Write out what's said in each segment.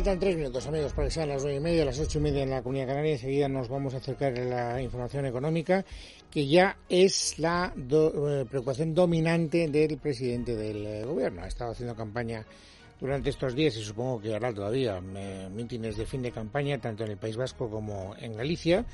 Faltan tres minutos, amigos, para que sean las nueve y media, las ocho y media en la Comunidad Canaria. Enseguida nos vamos a acercar a la información económica, que ya es la eh, preocupación dominante del presidente del eh, gobierno. Ha estado haciendo campaña durante estos días y supongo que hará todavía mítines de fin de campaña, tanto en el País Vasco como en Galicia.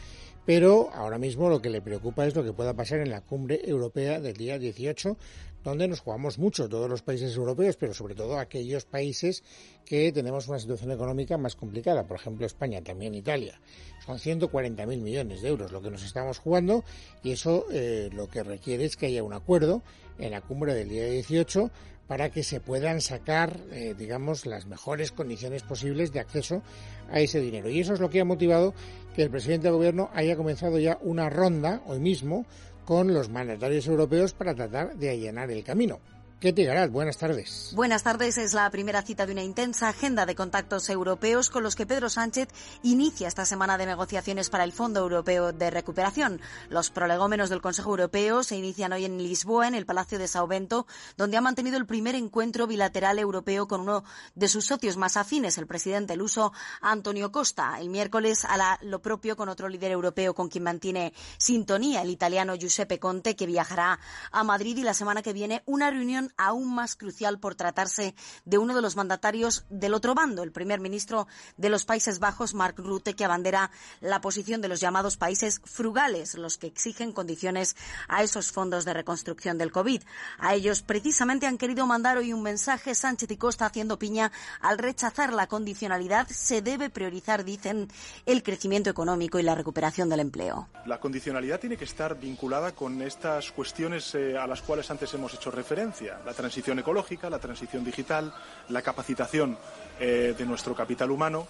Pero ahora mismo lo que le preocupa es lo que pueda pasar en la cumbre europea del día 18, donde nos jugamos mucho todos los países europeos, pero sobre todo aquellos países que tenemos una situación económica más complicada, por ejemplo España, también Italia. Son 140.000 millones de euros lo que nos estamos jugando y eso eh, lo que requiere es que haya un acuerdo en la cumbre del día 18 para que se puedan sacar, eh, digamos, las mejores condiciones posibles de acceso a ese dinero. Y eso es lo que ha motivado que el presidente del gobierno haya comenzado ya una ronda hoy mismo con los mandatarios europeos para tratar de allanar el camino. Ketty Garat, buenas tardes. Buenas tardes. Es la primera cita de una intensa agenda de contactos europeos con los que Pedro Sánchez inicia esta semana de negociaciones para el Fondo Europeo de Recuperación. Los prolegómenos del Consejo Europeo se inician hoy en Lisboa, en el Palacio de Sao Bento, donde ha mantenido el primer encuentro bilateral europeo con uno de sus socios más afines, el presidente luso Antonio Costa. El miércoles hará lo propio con otro líder europeo con quien mantiene sintonía, el italiano Giuseppe Conte, que viajará a Madrid y la semana que viene una reunión aún más crucial por tratarse de uno de los mandatarios del otro bando, el primer ministro de los Países Bajos, Mark Rutte, que abandera la posición de los llamados países frugales, los que exigen condiciones a esos fondos de reconstrucción del COVID. A ellos precisamente han querido mandar hoy un mensaje Sánchez y Costa haciendo piña al rechazar la condicionalidad. Se debe priorizar, dicen, el crecimiento económico y la recuperación del empleo. La condicionalidad tiene que estar vinculada con estas cuestiones eh, a las cuales antes hemos hecho referencia la transición ecológica, la transición digital, la capacitación eh, de nuestro capital humano,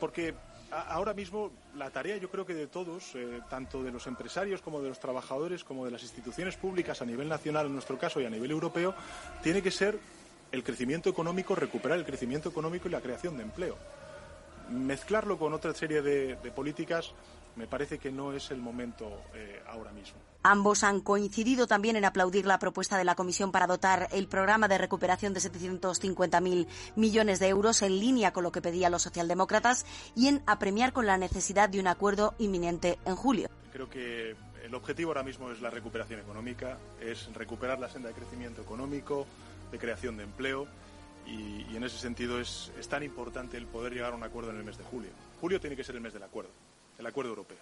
porque ahora mismo la tarea yo creo que de todos, eh, tanto de los empresarios como de los trabajadores, como de las instituciones públicas a nivel nacional en nuestro caso y a nivel europeo, tiene que ser el crecimiento económico, recuperar el crecimiento económico y la creación de empleo. Mezclarlo con otra serie de políticas me parece que no es el momento eh, ahora mismo. Ambos han coincidido también en aplaudir la propuesta de la Comisión para dotar el programa de recuperación de 750.000 millones de euros en línea con lo que pedían los socialdemócratas y en apremiar con la necesidad de un acuerdo inminente en julio. Creo que el objetivo ahora mismo es la recuperación económica, es recuperar la senda de crecimiento económico, de creación de empleo y, y en ese sentido es, es tan importante el poder llegar a un acuerdo en el mes de julio. Julio tiene que ser el mes del acuerdo el acuerdo europeo.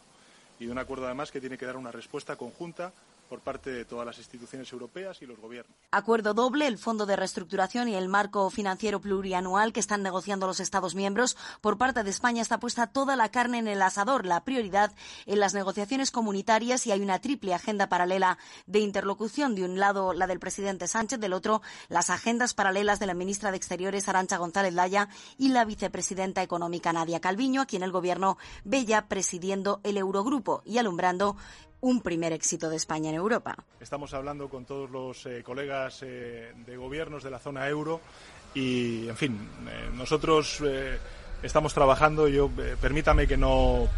Y de un acuerdo además que tiene que dar una respuesta conjunta por parte de todas las instituciones europeas y los gobiernos. Acuerdo doble, el Fondo de Reestructuración y el marco financiero plurianual que están negociando los Estados miembros. Por parte de España está puesta toda la carne en el asador, la prioridad en las negociaciones comunitarias y hay una triple agenda paralela de interlocución. De un lado, la del presidente Sánchez, del otro, las agendas paralelas de la ministra de Exteriores, Arancha González Laya, y la vicepresidenta económica, Nadia Calviño, a quien el Gobierno ve ya presidiendo el Eurogrupo y alumbrando un primer éxito de España en Europa. Estamos hablando con todos los eh, colegas eh, de gobiernos de la zona euro y, en fin, eh, nosotros estamos trabajando. Yo permítame que no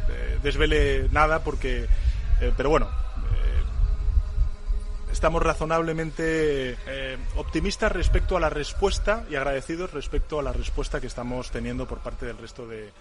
desvele nada porque, pero bueno. Estamos razonablemente optimistas respecto a la respuesta y agradecidos respecto a la respuesta que estamos teniendo por parte del resto de,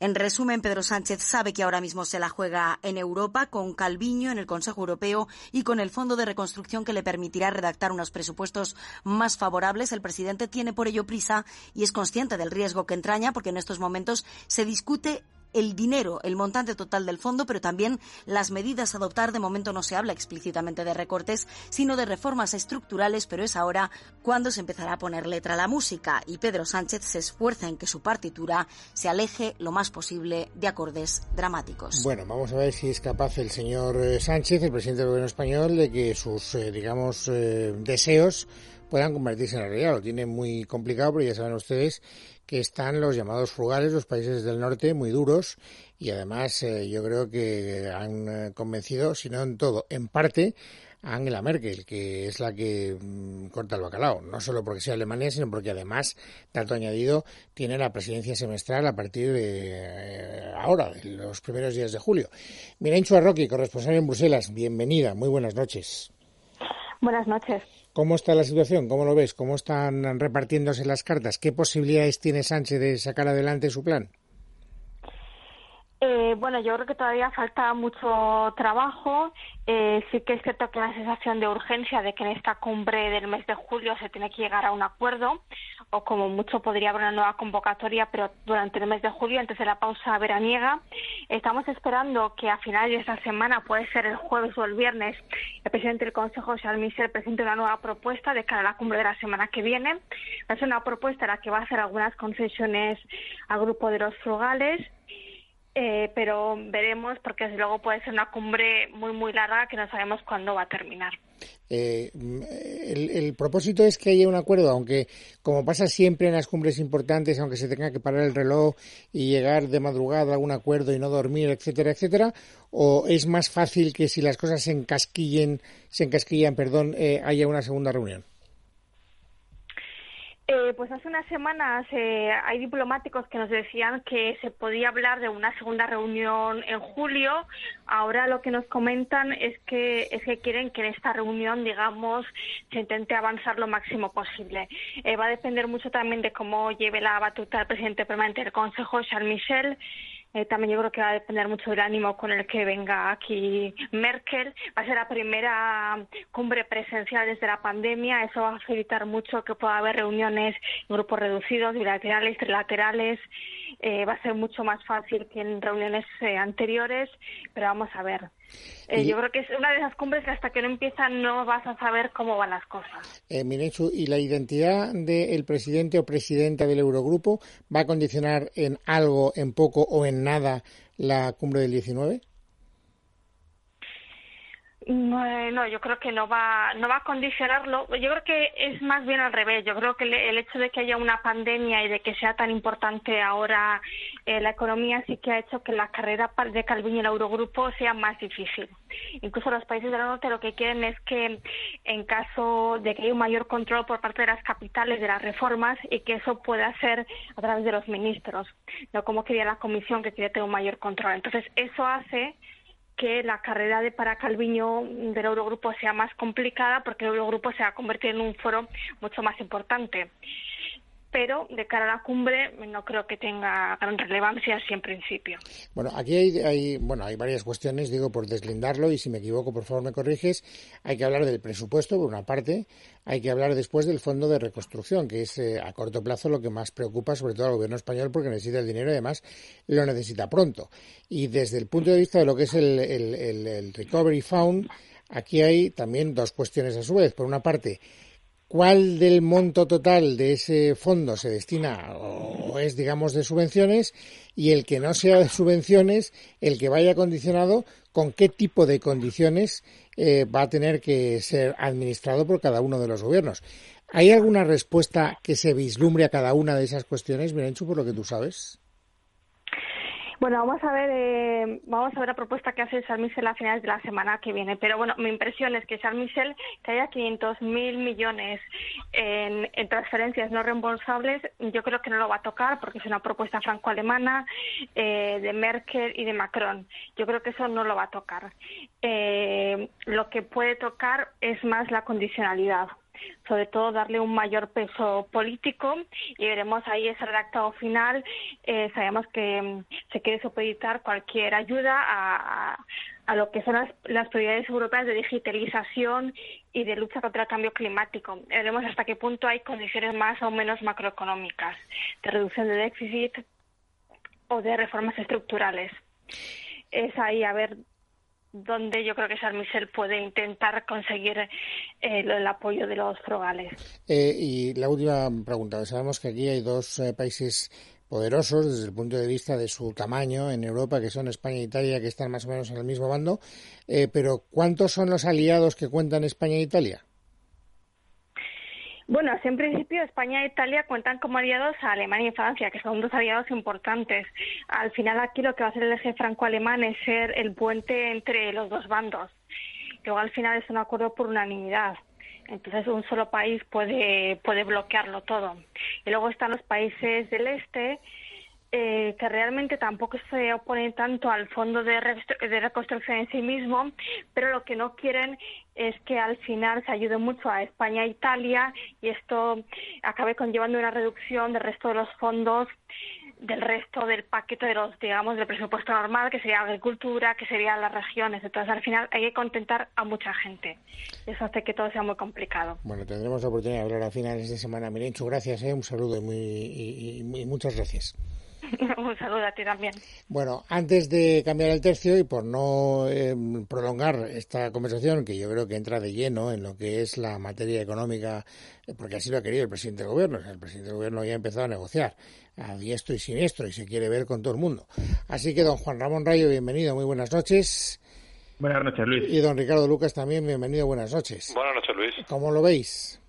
En resumen, Pedro Sánchez sabe que ahora mismo se la juega en Europa con Calviño en el Consejo Europeo y con el Fondo de Reconstrucción que le permitirá redactar unos presupuestos más favorables. El presidente tiene por ello prisa y es consciente del riesgo que entraña porque en estos momentos se discute el dinero, el montante total del fondo, pero también las medidas a adoptar. De momento no se habla explícitamente de recortes, sino de reformas estructurales, pero es ahora cuando se empezará a poner letra a la música y Pedro Sánchez se esfuerza en que su partitura se aleje lo más posible de acordes dramáticos. Bueno, vamos a ver si es capaz el señor eh, Sánchez, el presidente del gobierno español, de que sus, eh, digamos, eh, deseos puedan convertirse en realidad. Lo tiene muy complicado, pero ya saben ustedes que están los llamados frugales, los países del norte, muy duros, y además eh, yo creo que han eh, convencido, si no en todo, en parte, a Angela Merkel, que es la que mm, corta el bacalao, no solo porque sea Alemania, sino porque además, tanto añadido, tiene la presidencia semestral a partir de eh, ahora, de los primeros días de julio. Mirencho Arroqui, corresponsal en Bruselas, bienvenida, muy buenas noches. Buenas noches. ¿Cómo está la situación? ¿Cómo lo ves? ¿Cómo están repartiéndose las cartas? ¿Qué posibilidades tiene Sánchez de sacar adelante su plan? Eh, bueno, yo creo que todavía falta mucho trabajo. Eh, sí que es cierto que hay una sensación de urgencia de que en esta cumbre del mes de julio se tiene que llegar a un acuerdo, o como mucho podría haber una nueva convocatoria, pero durante el mes de julio, antes de la pausa veraniega. Estamos esperando que a finales de esta semana, puede ser el jueves o el viernes, el presidente del Consejo, Charles Michel, presente una nueva propuesta de cara a la cumbre de la semana que viene. Ser una propuesta en la que va a hacer algunas concesiones al grupo de los frugales eh, pero veremos porque desde luego puede ser una cumbre muy muy larga que no sabemos cuándo va a terminar. Eh, el, propósito es que haya un acuerdo, aunque como pasa siempre en las cumbres importantes, aunque se tenga que parar el reloj y llegar de madrugada a un acuerdo y no dormir, etcétera, etcétera, o es más fácil que si las cosas se encasquillen, se encasquillan, perdón, eh, haya una segunda reunión. Eh, pues hace unas semanas eh, hay diplomáticos que nos decían que se podía hablar de una segunda reunión en julio. Ahora lo que nos comentan es que es que quieren que en esta reunión, digamos, se intente avanzar lo máximo posible. Eh, va a depender mucho también de cómo lleve la batuta el presidente permanente del Consejo, Charles Michel. Eh, también yo creo que va a depender mucho del ánimo con el que venga aquí Merkel. Va a ser la primera cumbre presencial desde la pandemia. Eso va a facilitar mucho que pueda haber reuniones en grupos reducidos, bilaterales, trilaterales. Eh, va a ser mucho más fácil que en reuniones eh, anteriores, pero vamos a ver. Eh, yo creo que es una de esas cumbres que hasta que no empiezan no vas a saber cómo van las cosas. Eh, ¿y la identidad del presidente o presidenta del Eurogrupo va a condicionar en algo, en poco o en nada la cumbre del 19? No, yo creo que no va, no va a condicionarlo. Yo creo que es más bien al revés. Yo creo que el hecho de que haya una pandemia y de que sea tan importante ahora eh, la economía sí que ha hecho que la carrera de Calviño y el Eurogrupo sea más difícil. Incluso los países del norte lo que quieren es que en caso de que haya un mayor control por parte de las capitales de las reformas y que eso pueda ser a través de los ministros, no como quería la Comisión que quiere tener un mayor control. Entonces eso hace que la carrera de para Calviño del Eurogrupo sea más complicada porque el Eurogrupo se va a convertir en un foro mucho más importante pero de cara a la cumbre no creo que tenga gran relevancia así en principio. Bueno, aquí hay, bueno, hay varias cuestiones, digo, por deslindarlo, y si me equivoco, por favor me corriges. Hay que hablar del presupuesto, por una parte, hay que hablar después del fondo de reconstrucción, que es eh, a corto plazo lo que más preocupa, sobre todo al gobierno español, porque necesita el dinero y además lo necesita pronto. Y desde el punto de vista de lo que es el, el Recovery Fund, aquí hay también dos cuestiones a su vez. Por una parte, cuál del monto total de ese fondo se destina o es, digamos, de subvenciones y el que no sea de subvenciones, el que vaya condicionado, con qué tipo de condiciones eh, va a tener que ser administrado por cada uno de los gobiernos. ¿Hay alguna respuesta que se vislumbre a cada una de esas cuestiones, Mirenchu, por lo que tú sabes? Bueno, vamos a ver, eh, vamos a ver la propuesta que hace Charles Michel a finales de la semana que viene. Pero bueno, mi impresión es que Charles Michel, que haya 500 mil millones en, transferencias no reembolsables, yo creo que no lo va a tocar porque es una propuesta franco-alemana eh, de Merkel y de Macron. Yo creo que eso no lo va a tocar. Eh, lo que puede tocar es más la condicionalidad sobre todo darle un mayor peso político y veremos ahí ese redactado final. Eh, sabemos que mm, se quiere supeditar cualquier ayuda a, a, lo que son las, prioridades europeas de digitalización y de lucha contra el cambio climático. Veremos hasta qué punto hay condiciones más o menos macroeconómicas de reducción de déficit o de reformas estructurales. Es ahí a ver donde yo creo que San Michel puede intentar conseguir eh, el apoyo de los frugales. Eh, y la última pregunta. Sabemos que aquí hay dos eh, países poderosos desde el punto de vista de su tamaño en Europa, que son España e Italia, que están más o menos en el mismo bando. pero ¿cuántos son los aliados que cuentan España e Italia? Bueno, en principio España e Italia cuentan como aliados a Alemania y Francia, que son dos aliados importantes. Al final aquí lo que va a hacer el eje franco-alemán es ser el puente entre los dos bandos. Luego al final es un acuerdo por unanimidad. Entonces un solo país puede, puede bloquearlo todo. Y luego están los países del este eh, que realmente tampoco se oponen tanto al fondo de, reconstrucción en sí mismo, pero lo que no quieren es que al final se ayude mucho a España e Italia y esto acabe conllevando una reducción del resto de los fondos del resto del paquete de los, digamos, del presupuesto normal, que sería agricultura, que serían las regiones. Entonces, al final hay que contentar a mucha gente. Eso hace que todo sea muy complicado. Bueno, tendremos la oportunidad de hablar a finales de semana. Mirenchu, gracias, ¿eh? un saludo muy, y muchas gracias. Un saludo a ti también. Bueno, antes de cambiar el tercio y por no eh, prolongar esta conversación, que yo creo que entra de lleno en lo que es la materia económica, eh, porque así lo ha querido el presidente del gobierno. el presidente del gobierno ya ha empezado a negociar a diestro y siniestro y se quiere ver con todo el mundo. Así que, don Juan Ramón Rayo, bienvenido, muy buenas noches. Buenas noches, Luis. Y don Ricardo Lucas también, bienvenido, buenas noches. Buenas noches, Luis. ¿Cómo lo veis?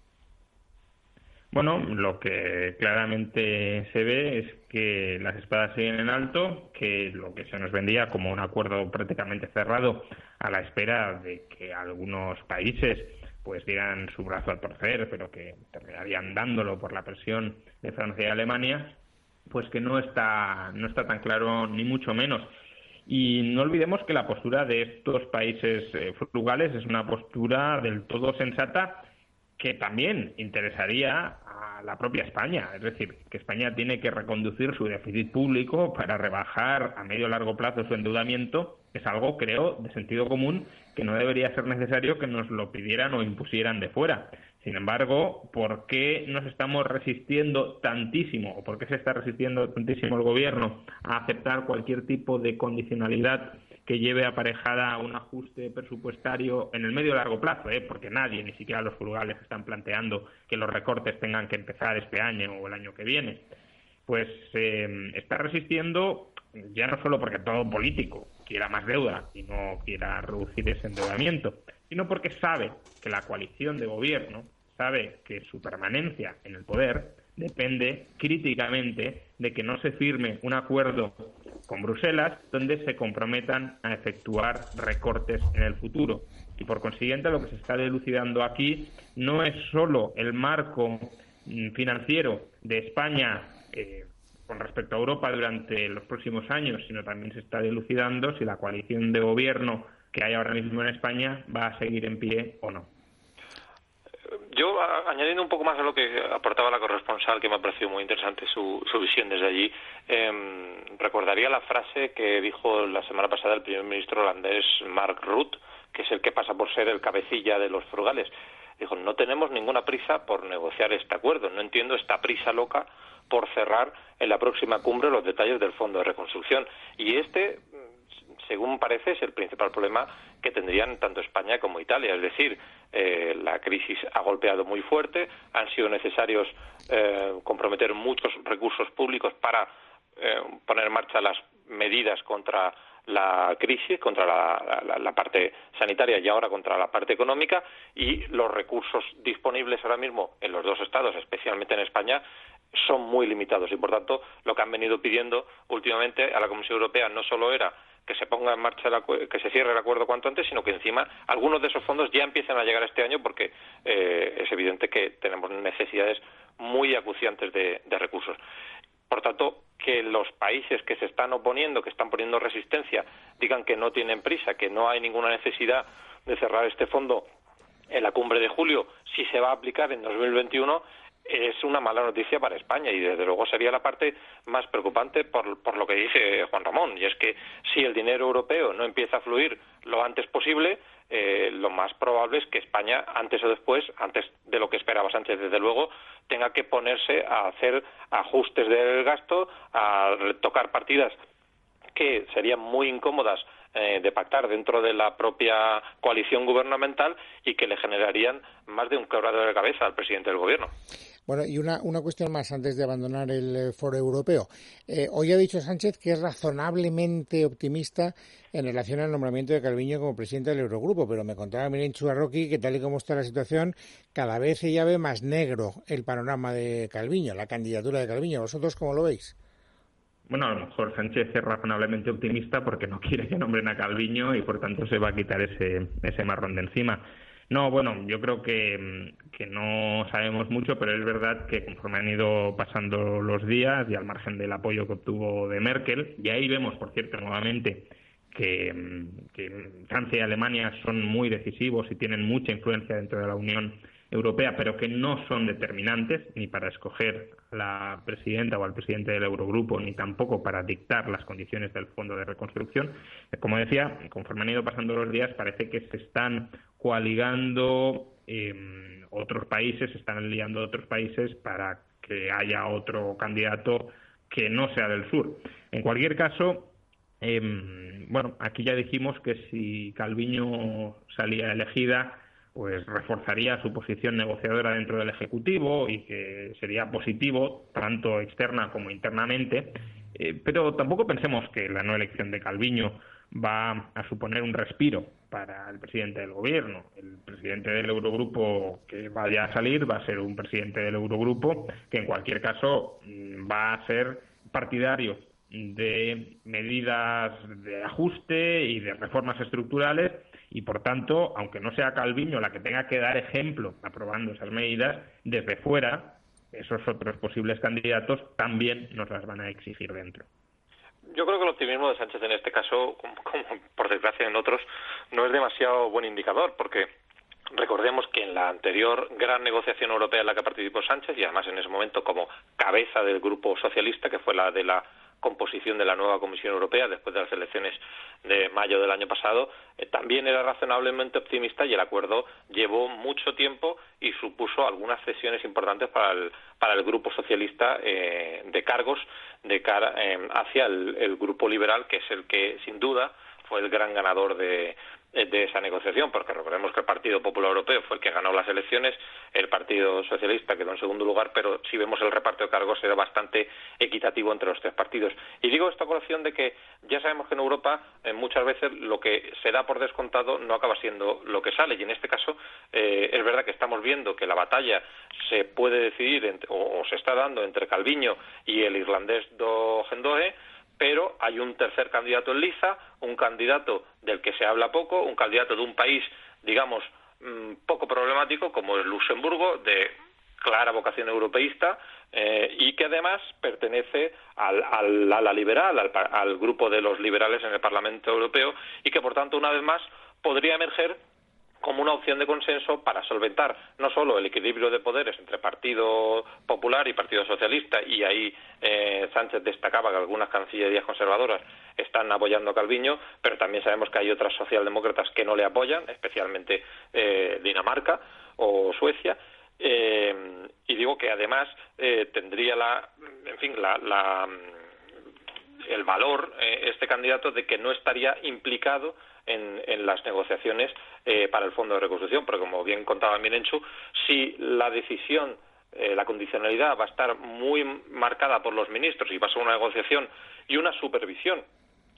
Bueno, lo que claramente se ve es que las espadas siguen en alto, que lo que se nos vendía como un acuerdo prácticamente cerrado a la espera de que algunos países pues dieran su brazo al torcer, pero que terminarían dándolo por la presión de Francia y Alemania, pues que no está, no está tan claro ni mucho menos. Y no olvidemos que la postura de estos países eh, frugales es una postura del todo sensata que también interesaría a la propia España. Es decir, que España tiene que reconducir su déficit público para rebajar a medio largo plazo su endeudamiento. Es algo, creo, de sentido común que no debería ser necesario que nos lo pidieran o impusieran de fuera. Sin embargo, ¿por qué nos estamos resistiendo tantísimo o por qué se está resistiendo tantísimo el Gobierno a aceptar cualquier tipo de condicionalidad que lleve aparejada un ajuste presupuestario en el medio largo plazo, ¿eh? porque nadie, ni siquiera los frugales, están planteando que los recortes tengan que empezar este año o el año que viene. Pues eh, está resistiendo ya no solo porque todo político quiera más deuda y no quiera reducir ese endeudamiento, sino porque sabe que la coalición de gobierno sabe que su permanencia en el poder depende críticamente de que no se firme un acuerdo con Bruselas donde se comprometan a efectuar recortes en el futuro. Y por consiguiente lo que se está delucidando aquí no es solo el marco mm, financiero de España eh, con respecto a Europa durante los próximos años, sino también se está dilucidando si la coalición de gobierno que hay ahora mismo en España va a seguir en pie o no. Yo, añadiendo un poco más a lo que aportaba la corresponsal, que me ha parecido muy interesante su, visión desde allí, eh, recordaría la frase que dijo la semana pasada el primer ministro holandés Mark Rutte, que es el que pasa por ser el cabecilla de los frugales. Dijo, no tenemos ninguna prisa por negociar este acuerdo, no entiendo esta prisa loca por cerrar en la próxima cumbre los detalles del Fondo de Reconstrucción. Y este, según parece, es el principal problema que tendrían tanto España como Italia. Es decir, eh, la crisis ha golpeado muy fuerte, han sido necesarios eh, comprometer muchos recursos públicos para eh, poner en marcha las medidas contra la crisis, contra la, parte sanitaria y ahora contra la parte económica y los recursos disponibles ahora mismo en los dos estados, especialmente en España, son muy limitados y por tanto lo que han venido pidiendo últimamente a la Comisión Europea no solo era que se ponga en marcha que se cierre el acuerdo cuanto antes, sino que encima algunos de esos fondos ya empiezan a llegar este año porque eh, es evidente que tenemos necesidades muy acuciantes de, recursos. Por tanto, que los países que se están oponiendo, que están poniendo resistencia, digan que no tienen prisa, que no hay ninguna necesidad de cerrar este fondo en la cumbre de julio, si se va a aplicar en 2021, es una mala noticia para España y desde luego sería la parte más preocupante por, por, lo que dice Juan Ramón y es que si el dinero europeo no empieza a fluir lo antes posible eh, lo más probable es que España antes o después antes de lo que esperaba Sánchez desde luego tenga que ponerse a hacer ajustes del gasto a tocar partidas que serían muy incómodas eh, de pactar dentro de la propia coalición gubernamental y que le generarían más de un quebrado de cabeza al presidente del gobierno. Bueno, y una, una cuestión más antes de abandonar el eh, foro europeo. Eh, hoy ha dicho Sánchez que es razonablemente optimista en relación al nombramiento de Calviño como presidente del Eurogrupo, pero me contaba Miren Chuarroqui que tal y como está la situación, cada vez se ya ve más negro el panorama de Calviño, la candidatura de Calviño. ¿Vosotros cómo lo veis? Bueno, a lo mejor Sánchez es razonablemente optimista porque no quiere que nombren a Calviño y por tanto se va a quitar ese, ese marrón de encima. No, bueno, yo creo que, que, no sabemos mucho, pero es verdad que conforme han ido pasando los días y al margen del apoyo que obtuvo de Merkel, y ahí vemos, por cierto, nuevamente que, que Francia y Alemania son muy decisivos y tienen mucha influencia dentro de la Unión Europea, pero que no son determinantes ni para escoger a la presidenta o al presidente del Eurogrupo, ni tampoco para dictar las condiciones del Fondo de Reconstrucción. Como decía, conforme han ido pasando los días, parece que se están coaligando eh, otros países, se están aliando otros países para que haya otro candidato que no sea del sur. En cualquier caso, eh, bueno, aquí ya dijimos que si Calviño salía elegida, pues reforzaría su posición negociadora dentro del Ejecutivo y que sería positivo tanto externa como internamente. Eh, pero tampoco pensemos que la no elección de Calviño va a suponer un respiro para el presidente del gobierno. El presidente del Eurogrupo que vaya a salir va a ser un presidente del Eurogrupo que en cualquier caso mm, va a ser partidario de medidas de ajuste y de reformas estructurales y por tanto, aunque no sea Calviño la que tenga que dar ejemplo aprobando esas medidas, desde fuera esos otros posibles candidatos también nos las van a exigir dentro. Yo creo que el optimismo de Sánchez en este caso, como, por desgracia en otros, no es demasiado buen indicador, porque Recordemos que en la anterior gran negociación europea en la que participó Sánchez, y además en ese momento como cabeza del grupo socialista, que fue la de la composición de la nueva Comisión Europea después de las elecciones de mayo del año pasado, eh, también era razonablemente optimista y el acuerdo llevó mucho tiempo y supuso algunas cesiones importantes para el, para el grupo socialista eh, de cargos de cara eh, hacia el grupo liberal, que es el que sin duda fue el gran ganador de, de esa negociación, porque recordemos que el Partido Popular Europeo fue el que ganó las elecciones, el Partido Socialista quedó en segundo lugar, pero si vemos el reparto de cargos era bastante equitativo entre los tres partidos. Y digo esta colación de que ya sabemos que en Europa eh, muchas veces lo que se da por descontado no acaba siendo lo que sale, y en este caso eh, es verdad que estamos viendo que la batalla se puede decidir o, o, se está dando entre Calviño y el irlandés Do Gendoe, pero hay un tercer candidato en liza, un candidato del que se habla poco, un candidato de un país, digamos, mm, poco problemático como es Luxemburgo, de clara vocación europeísta eh, y que además pertenece al, al, a la liberal, al, al grupo de los liberales en el Parlamento Europeo y que, por tanto, una vez más podría emerger como una opción de consenso para solventar no solo el equilibrio de poderes entre Partido Popular y Partido Socialista, y ahí eh, Sánchez destacaba que algunas cancillerías conservadoras están apoyando a Calviño, pero también sabemos que hay otras socialdemócratas que no le apoyan, especialmente eh, Dinamarca o Suecia. Eh, y digo que además tendría la, en fin, la, la el valor este candidato de que no estaría implicado en, las negociaciones eh, para el Fondo de Reconstrucción, porque como bien contaba Mirenchu, si la decisión eh, la condicionalidad va a estar muy marcada por los ministros y va a ser una negociación y una supervisión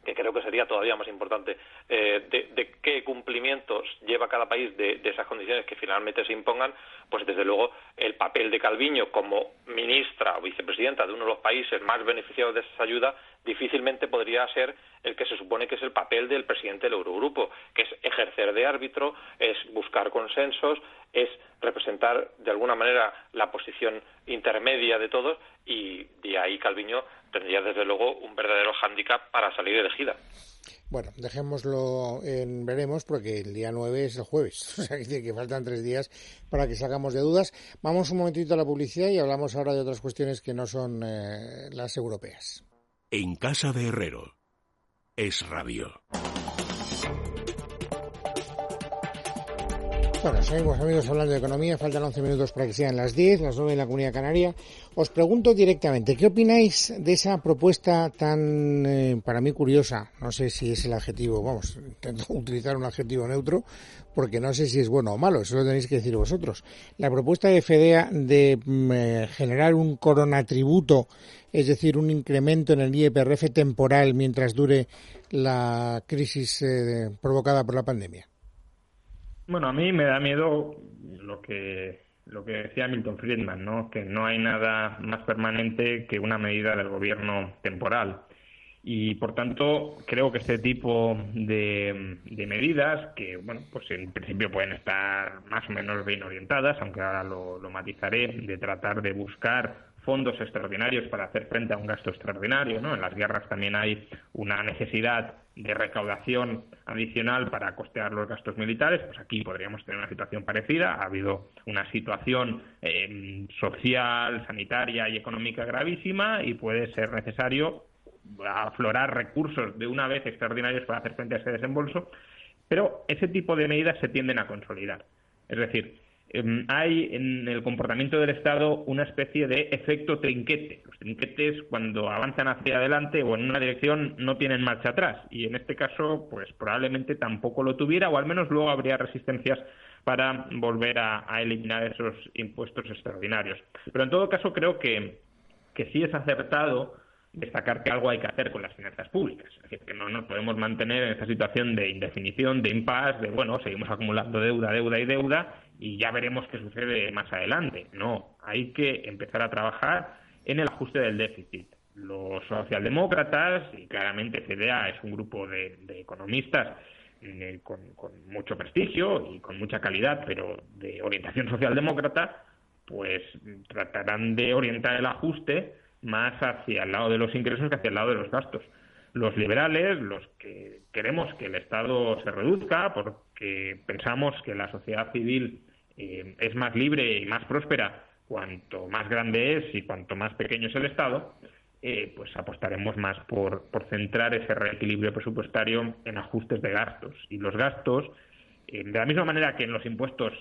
que creo que sería todavía más importante, eh, de, qué cumplimientos lleva cada país de, esas condiciones que finalmente se impongan, pues desde luego el papel de Calviño como ministra o vicepresidenta de uno de los países más beneficiados de esa ayuda difícilmente podría ser el que se supone que es el papel del presidente del Eurogrupo, que es ejercer de árbitro, es buscar consensos, es representar de alguna manera la posición intermedia de todos y de ahí Calviño tendría desde luego un verdadero hándicap para salir elegida. Bueno, dejémoslo en veremos porque el día 9 es el jueves, o sea que faltan tres días para que salgamos de dudas. Vamos un momentito a la publicidad y hablamos ahora de otras cuestiones que no son eh, las europeas. En casa de Herrero es rabio. Bueno, seguimos amigos hablando de economía, faltan 11 minutos para que sean las 10, las 9 en la Comunidad Canaria. Os pregunto directamente, ¿qué opináis de esa propuesta tan, eh, para mí, curiosa? No sé si es el adjetivo, vamos, intento utilizar un adjetivo neutro, porque no sé si es bueno o malo, eso lo tenéis que decir vosotros. La propuesta de FEDEA de mm, eh, generar un coronatributo, es decir, un incremento en el IEPRF temporal mientras dure la crisis eh, provocada por la pandemia. Bueno, a mí me da miedo lo que lo que decía Milton Friedman, ¿no? Que no hay nada más permanente que una medida del gobierno temporal. Y por tanto, creo que este tipo de, medidas, que bueno, pues en principio pueden estar más o menos bien orientadas, aunque ahora lo, lo matizaré, de tratar de buscar fondos extraordinarios para hacer frente a un gasto extraordinario. ¿no? En las guerras también hay una necesidad de recaudación adicional para costear los gastos militares. Pues aquí podríamos tener una situación parecida. Ha habido una situación eh, social, sanitaria y económica gravísima y puede ser necesario aflorar recursos de una vez extraordinarios para hacer frente a ese desembolso. Pero ese tipo de medidas se tienden a consolidar. Es decir, Em, hay en el comportamiento del Estado una especie de efecto trinquete. Los trinquetes, cuando avanzan hacia adelante o en una dirección, no tienen marcha atrás. Y en este caso, pues probablemente tampoco lo tuviera, o al menos luego habría resistencias para volver a, eliminar esos impuestos extraordinarios. Pero en todo caso, creo que, que sí es acertado destacar que algo hay que hacer con las finanzas públicas. Es decir, que no nos podemos mantener en esta situación de indefinición, de impasse, de, bueno, seguimos acumulando deuda, deuda y deuda y ya veremos qué sucede más adelante. No, hay que empezar a trabajar en el ajuste del déficit. Los socialdemócratas, y claramente CDA es un grupo de, economistas eh, con, mucho prestigio y con mucha calidad, pero de orientación socialdemócrata, pues tratarán de orientar el ajuste más hacia el lado de los ingresos que hacia el lado de los gastos. Los liberales, los que queremos que el Estado se reduzca porque pensamos que la sociedad civil eh, es más libre y más próspera cuanto más grande es y cuanto más pequeño es el Estado, eh, pues apostaremos más por, por, centrar ese reequilibrio presupuestario en ajustes de gastos. Y los gastos, eh, de la misma manera que en los impuestos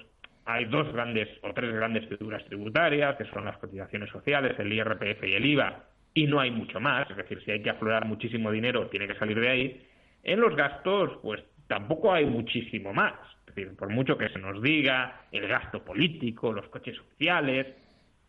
hay dos grandes o tres grandes figuras tributarias, que son las cotizaciones sociales, el IRPF y el IVA, y no hay mucho más, es decir, si hay que aflorar muchísimo dinero, tiene que salir de ahí. En los gastos, pues tampoco hay muchísimo más. Es decir, por mucho que se nos diga el gasto político, los coches sociales,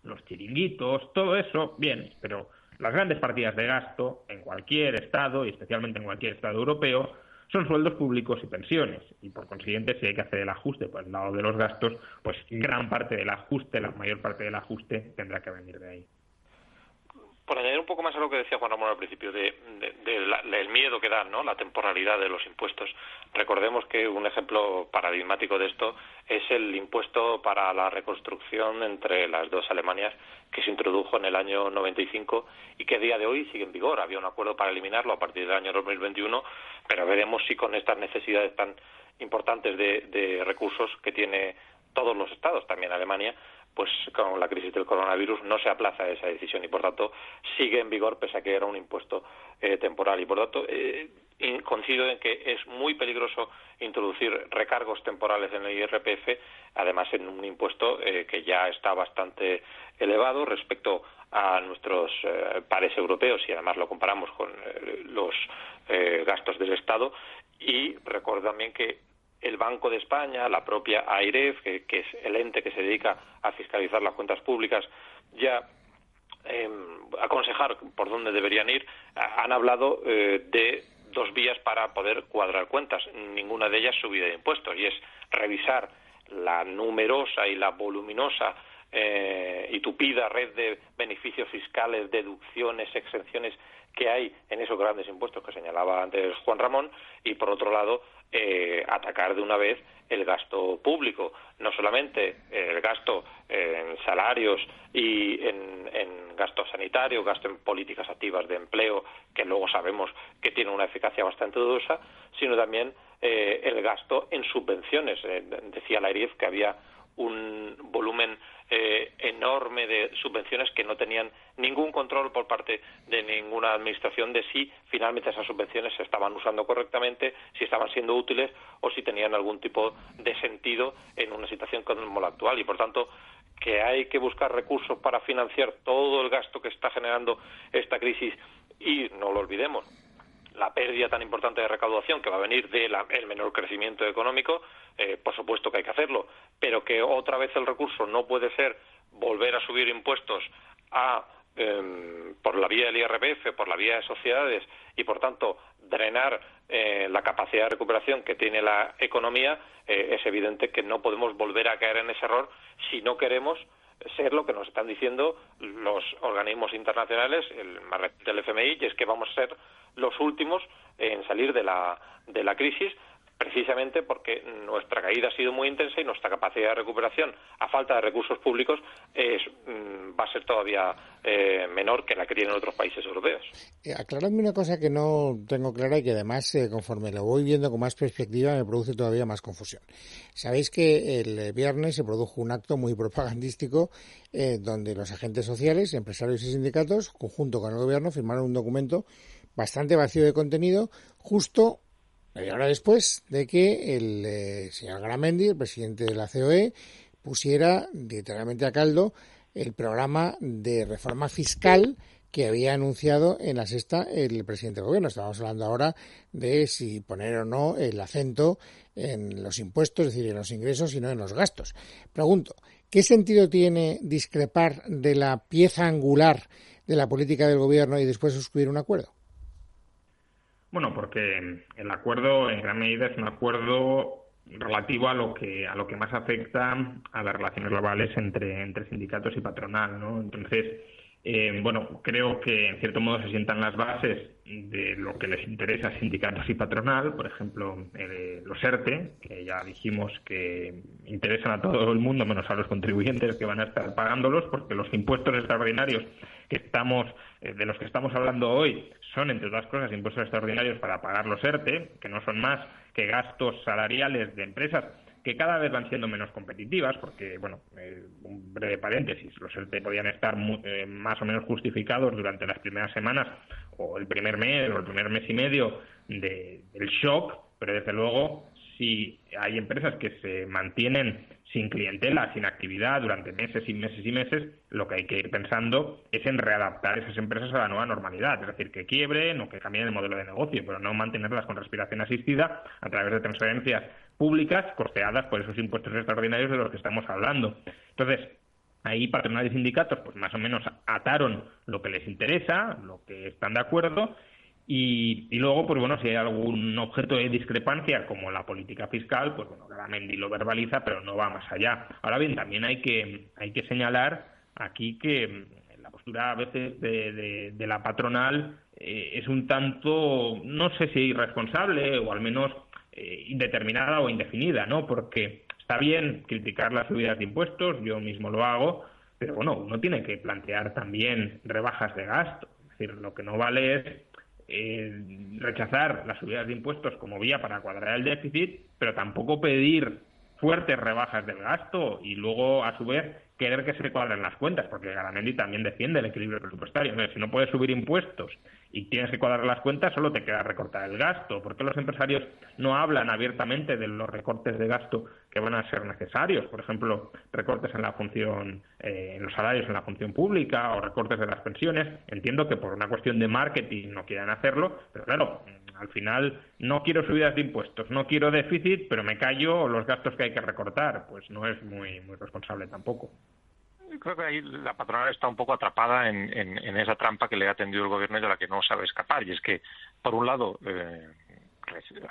los chiringuitos, todo eso, bien, pero las grandes partidas de gasto en cualquier Estado, y especialmente en cualquier Estado europeo, son sueldos públicos y pensiones. Y por consiguiente, si hay que hacer el ajuste por el lado de los gastos, pues gran parte del ajuste, la mayor parte del ajuste, tendrá que venir de ahí por añadir un poco más a lo que decía Juan Ramón al principio de, del miedo que da ¿no? la temporalidad de los impuestos recordemos que un ejemplo paradigmático de esto es el impuesto para la reconstrucción entre las dos Alemanias que se introdujo en el año 95 y que a día de hoy sigue en vigor había un acuerdo para eliminarlo a partir del año 2021 pero veremos si con estas necesidades tan importantes de recursos que tiene todos los estados también Alemania pues con la crisis del coronavirus no se aplaza esa decisión y por tanto sigue en vigor pese a que era un impuesto eh, temporal. Y por tanto eh, coincido en que es muy peligroso introducir recargos temporales en el IRPF además en un impuesto eh, que ya está bastante elevado respecto a nuestros pares europeos y además lo comparamos con los gastos del Estado. Y recuerdo también que el Banco de España, la propia AIREF, que, es el ente que se dedica a fiscalizar las cuentas públicas, ya eh, aconsejar por dónde deberían ir, han hablado eh, de dos vías para poder cuadrar cuentas. Ninguna de ellas subida de impuestos y es revisar la numerosa y la voluminosa eh, y tupida red de beneficios fiscales, deducciones, exenciones que hay en esos grandes impuestos que señalaba antes Juan Ramón y por otro lado eh, atacar de una vez el gasto público, no solamente el gasto en salarios y en, en gasto sanitario, gasto en políticas activas de empleo, que luego sabemos que tiene una eficacia bastante dudosa, sino también eh, el gasto en subvenciones. Eh, decía la IRIF que había un volumen eh, enorme de subvenciones que no tenían ningún control por parte de ninguna administración de si finalmente esas subvenciones se estaban usando correctamente, si estaban siendo útiles o si tenían algún tipo de sentido en una situación como la actual. Y por tanto, que hay que buscar recursos para financiar todo el gasto que está generando esta crisis y no lo olvidemos, la pérdida tan importante de recaudación que va a venir del menor crecimiento económico, eh, por supuesto que hay que hacerlo, pero que otra vez el recurso no puede ser volver a subir impuestos a, em, por la vía del IRPF, por la vía de sociedades y, por tanto, drenar eh, la capacidad de recuperación que tiene la economía, eh, es evidente que no podemos volver a caer en ese error si no queremos ser lo que nos están diciendo los organismos internacionales, el FMI, y es que vamos a ser los últimos en salir de la, de la crisis precisamente porque nuestra caída ha sido muy intensa y nuestra capacidad de recuperación, a falta de recursos públicos, es, mm, va a ser todavía eh, menor que la que tienen otros países europeos. Eh, aclaradme una cosa que no tengo clara y que además, eh, conforme lo voy viendo con más perspectiva, me produce todavía más confusión. Sabéis que el viernes se produjo un acto muy propagandístico donde los agentes sociales, empresarios y sindicatos, conjunto con el gobierno, firmaron un documento bastante vacío de contenido, justo media hora después de que el eh, señor Gramendi, el presidente de la COE, pusiera literalmente a caldo el programa de reforma fiscal que había anunciado en la sexta el presidente del gobierno. Estamos hablando ahora de si poner o no el acento en los impuestos, es decir, en los ingresos y no en los gastos. Pregunto, ¿qué sentido tiene discrepar de la pieza angular de la política del gobierno y después suscribir un acuerdo? Bueno, porque el acuerdo en gran medida es un acuerdo relativo a lo que a lo que más afecta a las relaciones globales entre entre sindicatos y patronal, ¿no? Entonces, eh, bueno, creo que en cierto modo se sientan las bases de lo que les interesa a sindicatos y patronal, por ejemplo, eh, los ERTE, que ya dijimos que interesan a todo el mundo menos a los contribuyentes que van a estar pagándolos, porque los impuestos extraordinarios que estamos eh, de los que estamos hablando hoy son, entre otras cosas, impuestos extraordinarios para pagar los ERTE, que no son más que gastos salariales de empresas que cada vez van siendo menos competitivas, porque, bueno, eh, un breve paréntesis, los ERTE podían estar eh, más o menos justificados durante las primeras semanas o el primer mes o el primer mes y medio del shock, pero desde luego si hay empresas que se mantienen sin clientela, sin actividad durante meses y meses y meses, lo que hay que ir pensando es en readaptar esas empresas a la nueva normalidad, es decir, que quiebren o que cambien el modelo de negocio, pero no mantenerlas con respiración asistida a través de transferencias públicas costeadas por esos impuestos extraordinarios de los que estamos hablando. Entonces, ahí patronales y sindicatos pues más o menos ataron lo que les interesa, lo que están de acuerdo y, luego, pues bueno, si hay algún objeto de discrepancia como la política fiscal, pues bueno, Garamendi lo verbaliza, pero no va más allá. Ahora bien, también hay que, hay que señalar aquí que mm, la postura a veces de, de, la patronal eh, es un tanto, no sé si irresponsable o al menos eh, indeterminada o indefinida, ¿no? Porque está bien criticar las subidas de impuestos, yo mismo lo hago, pero bueno, uno tiene que plantear también rebajas de gasto. Es decir, lo que no vale es eh, rechazar las subidas de impuestos como vía para cuadrar el déficit, pero tampoco pedir fuertes rebajas del gasto y luego, a su vez, querer que se cuadren las cuentas, porque Garamendi también defiende el equilibrio presupuestario. Si no puedes subir impuestos y tienes que cuadrar las cuentas, solo te queda recortar el gasto. ¿Por qué los empresarios no hablan abiertamente de los recortes de gasto que van a ser necesarios? Por ejemplo, recortes en la función, eh, en los salarios en la función pública o recortes de las pensiones. Entiendo que por una cuestión de marketing no quieran hacerlo, pero claro, al final no quiero subidas de impuestos, no quiero déficit, pero me callo los gastos que hay que recortar. Pues no es muy, muy responsable tampoco creo que ahí la patronal está un poco atrapada en, esa trampa que le ha tendido el gobierno y de la que no sabe escapar. Y es que, por un lado, eh,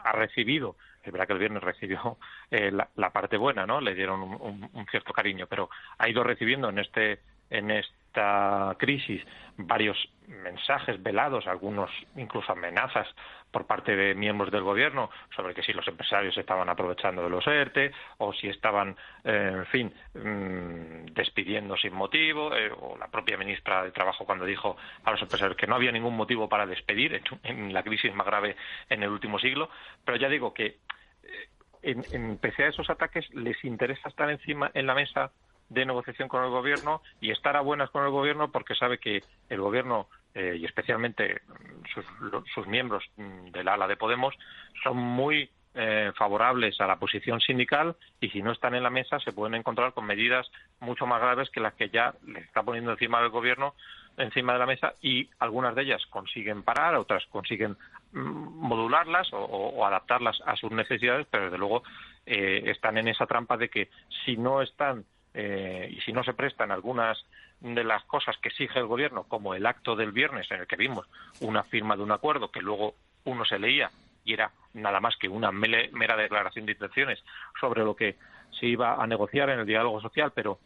ha recibido, es verdad que el viernes recibió eh, la, parte buena, ¿no? Le dieron un, cierto cariño, pero ha ido recibiendo en este en esta crisis varios mensajes velados, algunos incluso amenazas por parte de miembros del gobierno sobre que si los empresarios estaban aprovechando de los ERTE o si estaban, eh, en fin, mm, despidiendo sin motivo, eh, o la propia ministra de Trabajo cuando dijo a los empresarios que no había ningún motivo para despedir en, la crisis más grave en el último siglo. Pero ya digo que eh, en, en, pese a esos ataques, les interesa estar encima en la mesa de negociación con el gobierno y estar a buenas con el gobierno porque sabe que el gobierno eh, y especialmente sus, sus, miembros del ala de Podemos son muy eh, favorables a la posición sindical y si no están en la mesa se pueden encontrar con medidas mucho más graves que las que ya le está poniendo encima del gobierno encima de la mesa y algunas de ellas consiguen parar, otras consiguen mm, modularlas o, o adaptarlas a sus necesidades, pero desde luego eh, están en esa trampa de que si no están eh, y si no se prestan algunas de las cosas que exige el gobierno, como el acto del viernes en el que vimos una firma de un acuerdo que luego uno se leía y era nada más que una mera declaración de intenciones sobre lo que se iba a negociar en el diálogo social, pero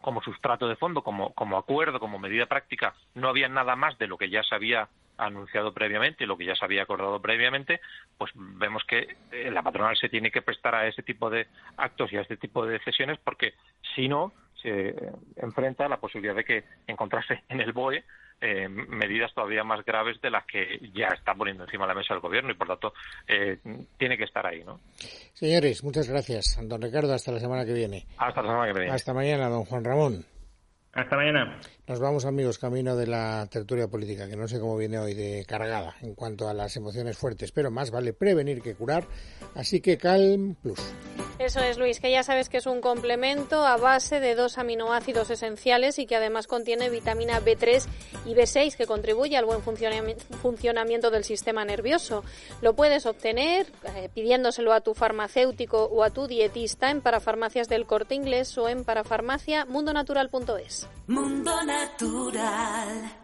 como sustrato de fondo, como, como acuerdo, como medida práctica, no había nada más de lo que ya se había anunciado previamente y lo que ya se había acordado previamente, pues vemos que eh, la patronal se tiene que prestar a ese tipo de actos y a este tipo de decisiones porque si no se enfrenta a la posibilidad de que encontrase en el BOE eh, medidas todavía más graves de las que ya está poniendo encima de la mesa el gobierno y por tanto eh, tiene que estar ahí, ¿no? Señores, muchas gracias. Don Ricardo, hasta la semana que viene. Hasta la semana que viene. Hasta mañana, don Juan Ramón. Hasta mañana. Nos vamos, amigos, camino de la tertulia política, que no sé cómo viene hoy de cargada en cuanto a las emociones fuertes, pero más vale prevenir que curar. Así que Calm Plus. Eso es, Luis, que ya sabes que es un complemento a base de dos aminoácidos esenciales y que además contiene vitamina B3 y B6 que contribuye al buen funcionamiento del sistema nervioso. Lo puedes obtener eh, pidiéndoselo a tu farmacéutico o a tu dietista en parafarmacias del corte inglés o en parafarmacia mundonatural.es. Mundo Natural.